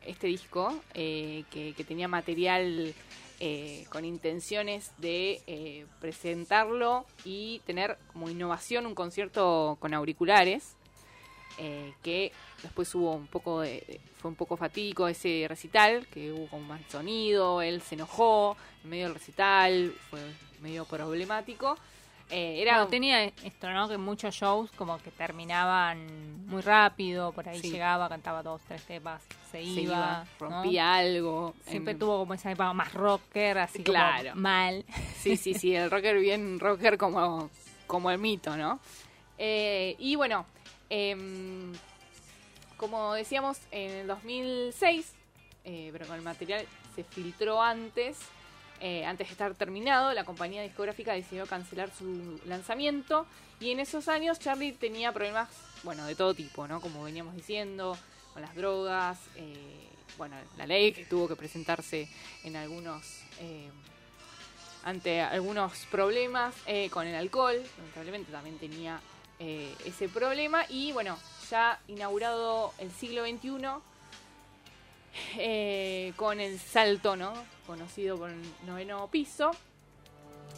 este disco eh, que, que tenía material eh, con intenciones de eh, presentarlo y tener como innovación un concierto con auriculares eh, que después hubo un poco de, fue un poco fatídico ese recital que hubo con más sonido él se enojó en medio del recital fue medio problemático Eh, era Bueno, tenía esto, ¿no? Que muchos shows como que terminaban muy rápido, por ahí Sí. llegaba, cantaba dos, tres temas, se, Se iba, iba, ¿no? rompía algo. Siempre en- tuvo como esa época más rocker, así Claro. como mal. Sí, sí, sí, el rocker bien rocker como, como el mito, ¿no? Eh, y bueno, em, como decíamos, en el 2006, eh, pero con el material se filtró antes, eh, antes de estar terminado, la compañía discográfica decidió cancelar su lanzamiento. Y en esos años Charlie tenía problemas, bueno, de todo tipo, ¿no? Como veníamos diciendo, con las drogas, eh, bueno, la ley que tuvo que presentarse en algunos... eh, ante algunos problemas con el alcohol, lamentablemente también tenía ese problema. Y bueno, ya inaugurado el siglo XXI eh, con el salto, ¿no? Conocido por el noveno piso.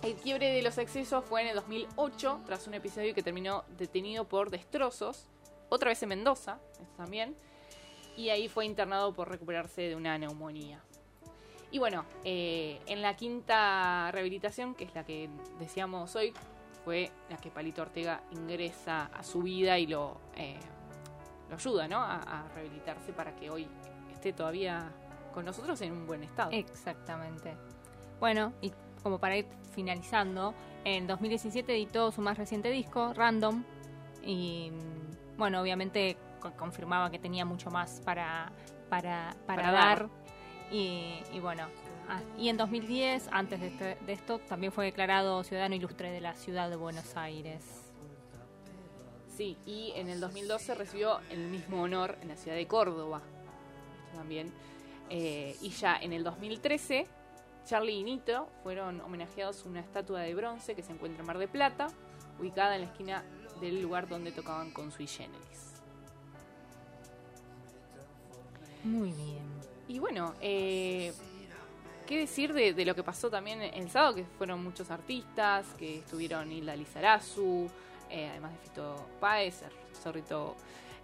El quiebre de los excesos fue en el 2008, tras un episodio que terminó detenido por destrozos, otra vez en Mendoza, esto también, y ahí fue internado por recuperarse de una neumonía. Y bueno, eh, en la quinta rehabilitación, que es la que decíamos hoy, fue la que Palito Ortega ingresa a su vida y lo, eh, ayuda ¿no? a rehabilitarse para que hoy esté todavía con nosotros en un buen estado. Exactamente. Bueno, y como para ir finalizando, en 2017 editó su más reciente disco, Random, y mm, bueno, obviamente co- confirmaba que tenía mucho más para, para, para, Para dar. dar. Y, y bueno, ah, y en 2010, antes de, este- de esto, también fue declarado ciudadano ilustre de la ciudad de Buenos Aires. Sí, y en el 2012 recibió el mismo honor en la ciudad de Córdoba. También. Eh, y ya en el 2013, Charlie y Nito fueron homenajeados a una estatua de bronce que se encuentra en Mar de Plata, ubicada en la esquina del lugar donde tocaban con Sui Generis. Muy bien. Y bueno, eh, ¿qué decir de, de lo que pasó también el sábado? Que fueron muchos artistas, que estuvieron Hilda Lizarazu, eh, además de Fito Páez, el Zorrito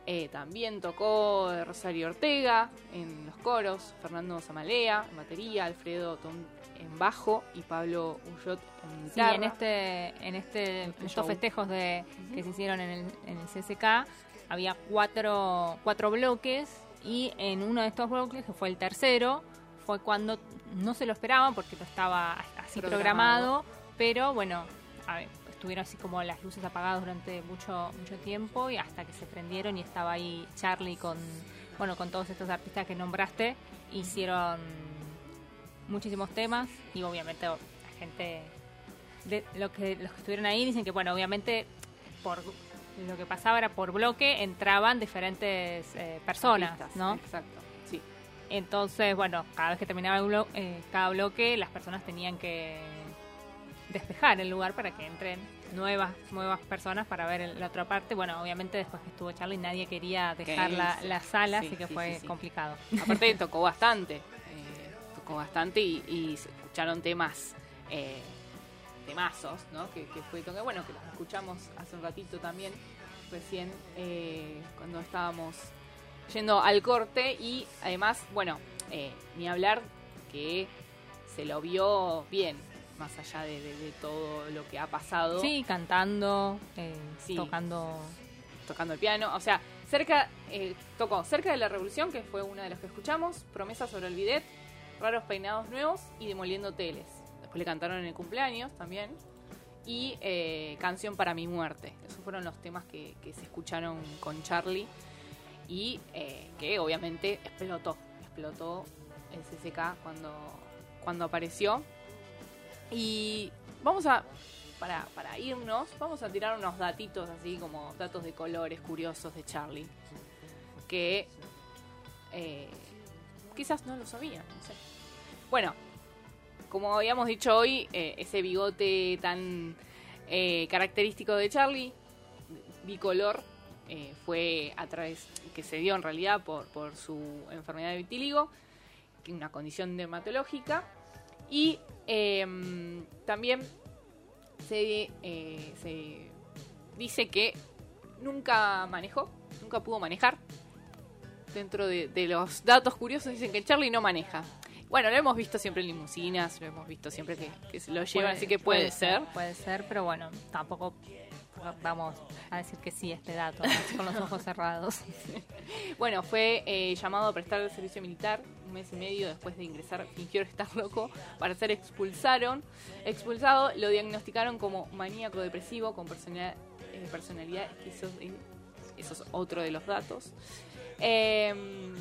eh, también tocó Rosario Ortega en los coros, Fernando Zamalea en batería, Alfredo Tom en bajo y Pablo Ullot en Sí, guitarra. en este, en este, Este estos show. festejos de, que se hicieron en el, en el CSK, había cuatro, cuatro bloques y en uno de estos bloques, que fue el tercero, fue cuando no se lo esperaban porque no estaba así Programado. programado, pero bueno, a ver, estuvieron así como las luces apagadas durante mucho mucho tiempo y hasta que se prendieron y estaba ahí Charlie con bueno con todos estos artistas que nombraste hicieron muchísimos temas y obviamente la gente de lo que los que estuvieron ahí dicen que bueno obviamente por lo que pasaba era por bloque entraban diferentes eh, personas Artistas, no Exacto, sí. entonces bueno cada vez que terminaba el blo- eh, cada bloque las personas tenían que despejar el lugar para que entren nuevas nuevas personas para ver el- la otra parte. Bueno, obviamente después que estuvo Charlie nadie quería dejar la, la sala, Sí, así que sí, fue sí, complicado. Aparte tocó bastante, eh, tocó bastante y, y se escucharon temas, eh, temazos, ¿no? Que, que fue toque, bueno, que los escuchamos hace un ratito también, recién, eh, cuando estábamos yendo al corte y además, bueno, eh, ni hablar que se lo vio bien, más allá de, de- de todo lo que ha pasado. Sí, cantando, eh, Sí. tocando. tocando el piano. O sea, cerca, eh, tocó Cerca de la Revolución, que fue una de las que escuchamos, Promesa sobre el bidet, Raros Peinados Nuevos y Demoliendo Teles. Después le cantaron en el cumpleaños también. Y eh, Canción para mi muerte. Esos fueron los temas que, que se escucharon con Charlie. Y eh, que obviamente explotó. Explotó el CCK cuando, cuando apareció. Y vamos a, para, para irnos, vamos a tirar unos datitos así como datos de colores curiosos de Charlie. Que eh, quizás no lo sabían, no sé. Bueno, como habíamos dicho hoy, eh, ese bigote tan eh, característico de Charlie, bicolor, eh, fue a través, que se dio en realidad por, por su enfermedad de vitíligo, una condición dermatológica. Y em, también se, eh, se dice que nunca manejó, nunca pudo manejar. Dentro de, de los datos curiosos dicen que Charlie no maneja. Bueno, lo hemos visto siempre en limusinas, lo hemos visto siempre que, que se lo llevan, Puede- así que puede, ser. Puede ser, pero bueno, tampoco vamos a decir que sí este dato, con los ojos cerrados. Bueno, fue eh, llamado a prestar el servicio militar un mes y medio después de ingresar, fingió estar loco para ser expulsaron. Expulsado, lo diagnosticaron como maníaco depresivo con personalidad, eh, personalidad eh, eso es otro de los datos. Em,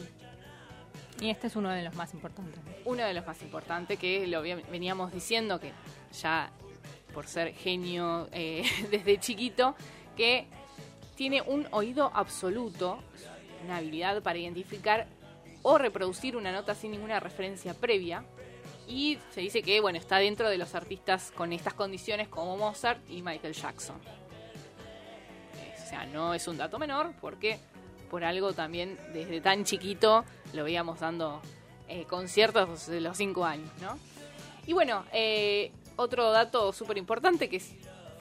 Y este es uno de los más importantes. uno de los más importantes que lo veníamos diciendo que ya por ser genio eh, desde chiquito que tiene un oído absoluto una habilidad para identificar o reproducir una nota sin ninguna referencia previa y se dice que bueno está dentro de los artistas con estas condiciones como Mozart y Michael Jackson Eh, o sea no es un dato menor porque por algo también desde tan chiquito lo veíamos dando eh, conciertos de los cinco años, ¿no? Y bueno, otro dato súper importante que es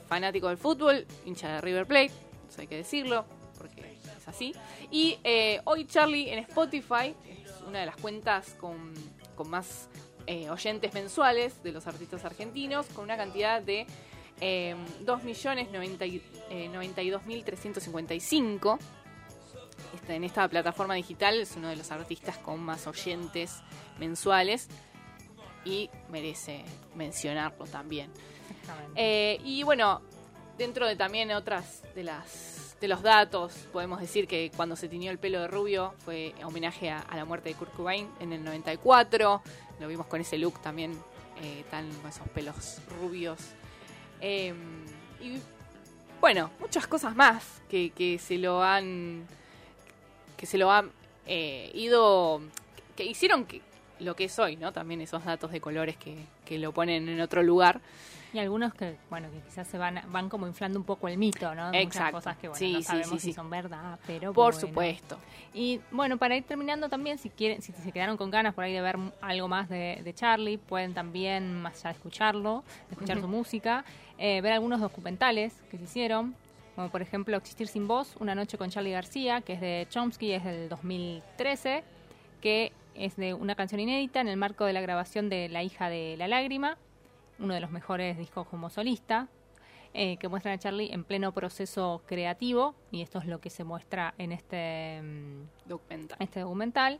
fanático del fútbol, hincha de River Plate, eso hay que decirlo, porque es así. Y eh, hoy Charlie en Spotify es una de las cuentas con, con más eh, oyentes mensuales de los artistas argentinos, con una cantidad de eh, 2.092.355 este, en esta plataforma digital es uno de los artistas con más oyentes mensuales y merece mencionarlo también. Eh, y bueno, dentro de también otras de las de los datos, podemos decir que cuando se tiñó el pelo de rubio fue homenaje a, a la muerte de Kurt Cobain en el 94. Lo vimos con ese look también, eh, tan con esos pelos rubios. Eh, y bueno, muchas cosas más que, que se lo han que se lo han eh, ido que hicieron que lo que es hoy, ¿no? También esos datos de colores que, que lo ponen en otro lugar. Y algunos que, bueno, que quizás se van, van como inflando un poco el mito, ¿no? De Muchas Exacto. cosas que, bueno, Sí, no sabemos sí, si son verdad, pero Por bueno. supuesto. Y bueno, para ir terminando también, si quieren, si se quedaron con ganas por ahí de ver algo más de, de Charlie, pueden también, más allá de escucharlo, de escuchar su música, eh, ver algunos documentales que se hicieron, como por ejemplo Existir sin voz, Una noche con Charlie García, que es de Chomsky, es del 2013, que es de una canción inédita en el marco de la grabación de La hija de la lágrima, uno de los mejores discos como solista, eh, que muestran a Charlie en pleno proceso creativo, y esto es lo que se muestra en este mm, documental. Este documental.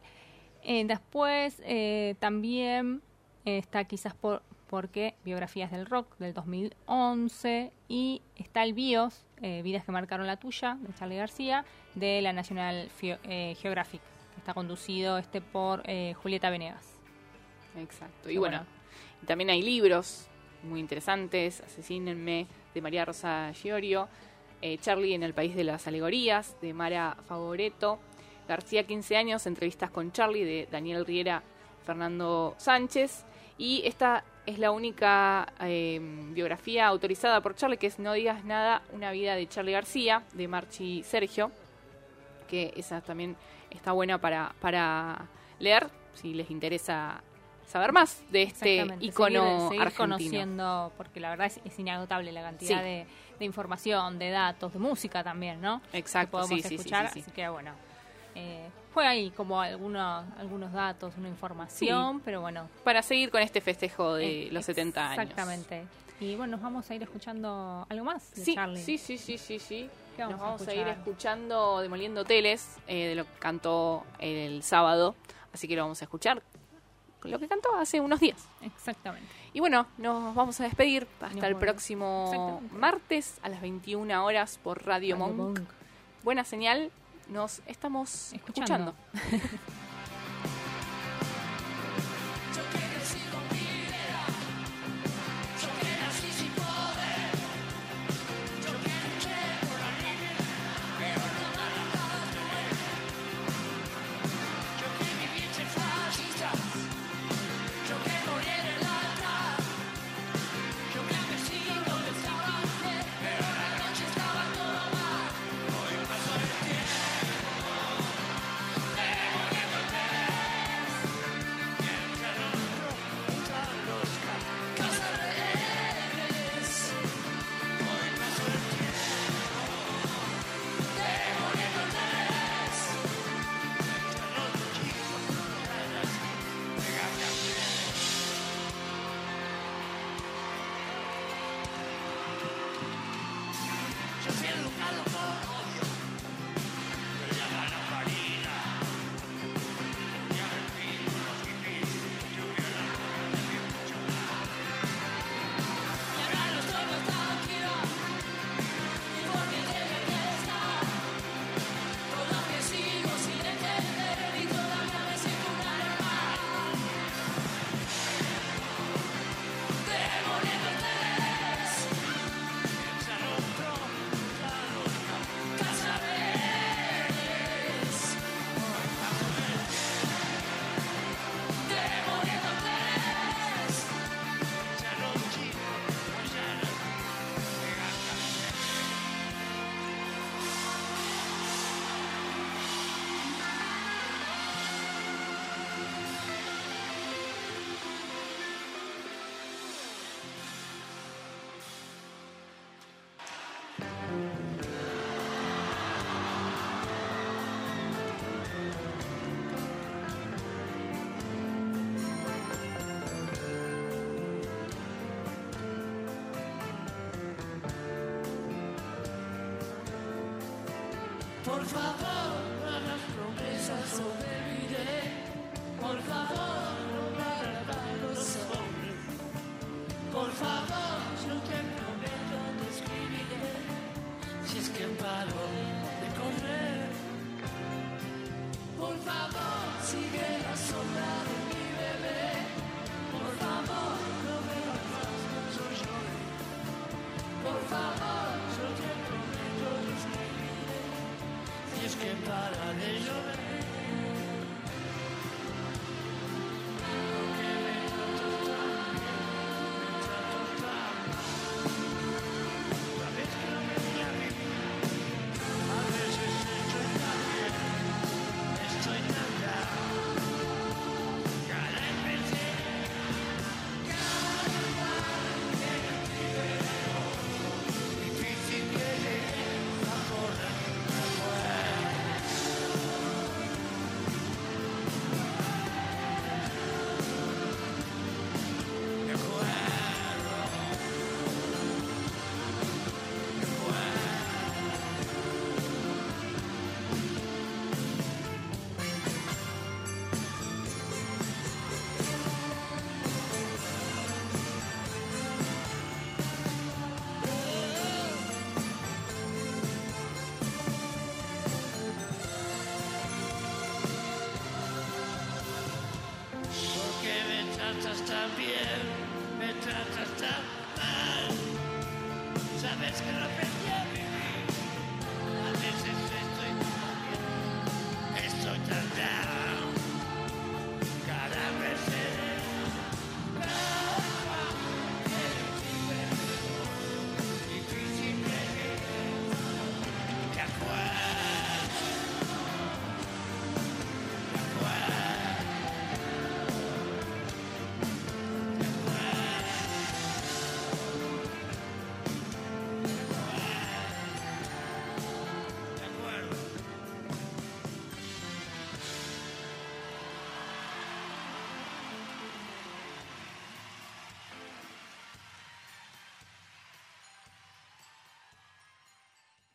Eh, después eh, también está quizás por porque Biografías del Rock del 2011 y está el BIOS, Vidas que marcaron la tuya, de Charlie García, de la National Fio- Geographic, está conducido este por eh, Julieta Venegas. Exacto. Y bueno, también hay libros muy interesantes, Asesínenme, de María Rosa Giorio, eh, Charlie en el País de las Alegorías, de Mara Favoreto, García 15 años, entrevistas con Charlie, de Daniel Riera, Fernando Sánchez, y esta es la única em, biografía autorizada por Charlie, que es No digas nada, una vida de Charlie García, de Marchi Sergio, que esa también está buena para, para leer si les interesa saber más de este icono seguir, argentino. conociendo, porque la verdad es, inagotable la cantidad de, de, información, de datos, de música también, ¿no? Exacto, que podemos escuchar, así que bueno. Eh, fue ahí como algunos, algunos datos, una información, pero bueno. Para seguir con este festejo de eh, los 70 años. Exactamente. Y bueno, nos vamos a ir escuchando algo más de Charlie. Sí, sí, sí, sí, sí vamos, vamos, a, escuchar? seguir escuchando Demoliendo Teles, eh, de lo que cantó el sábado, así que lo vamos a escuchar lo que cantó hace unos días. Exactamente. Y bueno, nos vamos a despedir hasta el próximo martes a las 21 horas por Radio, Radio Monk. Buena señal, nos estamos escuchando.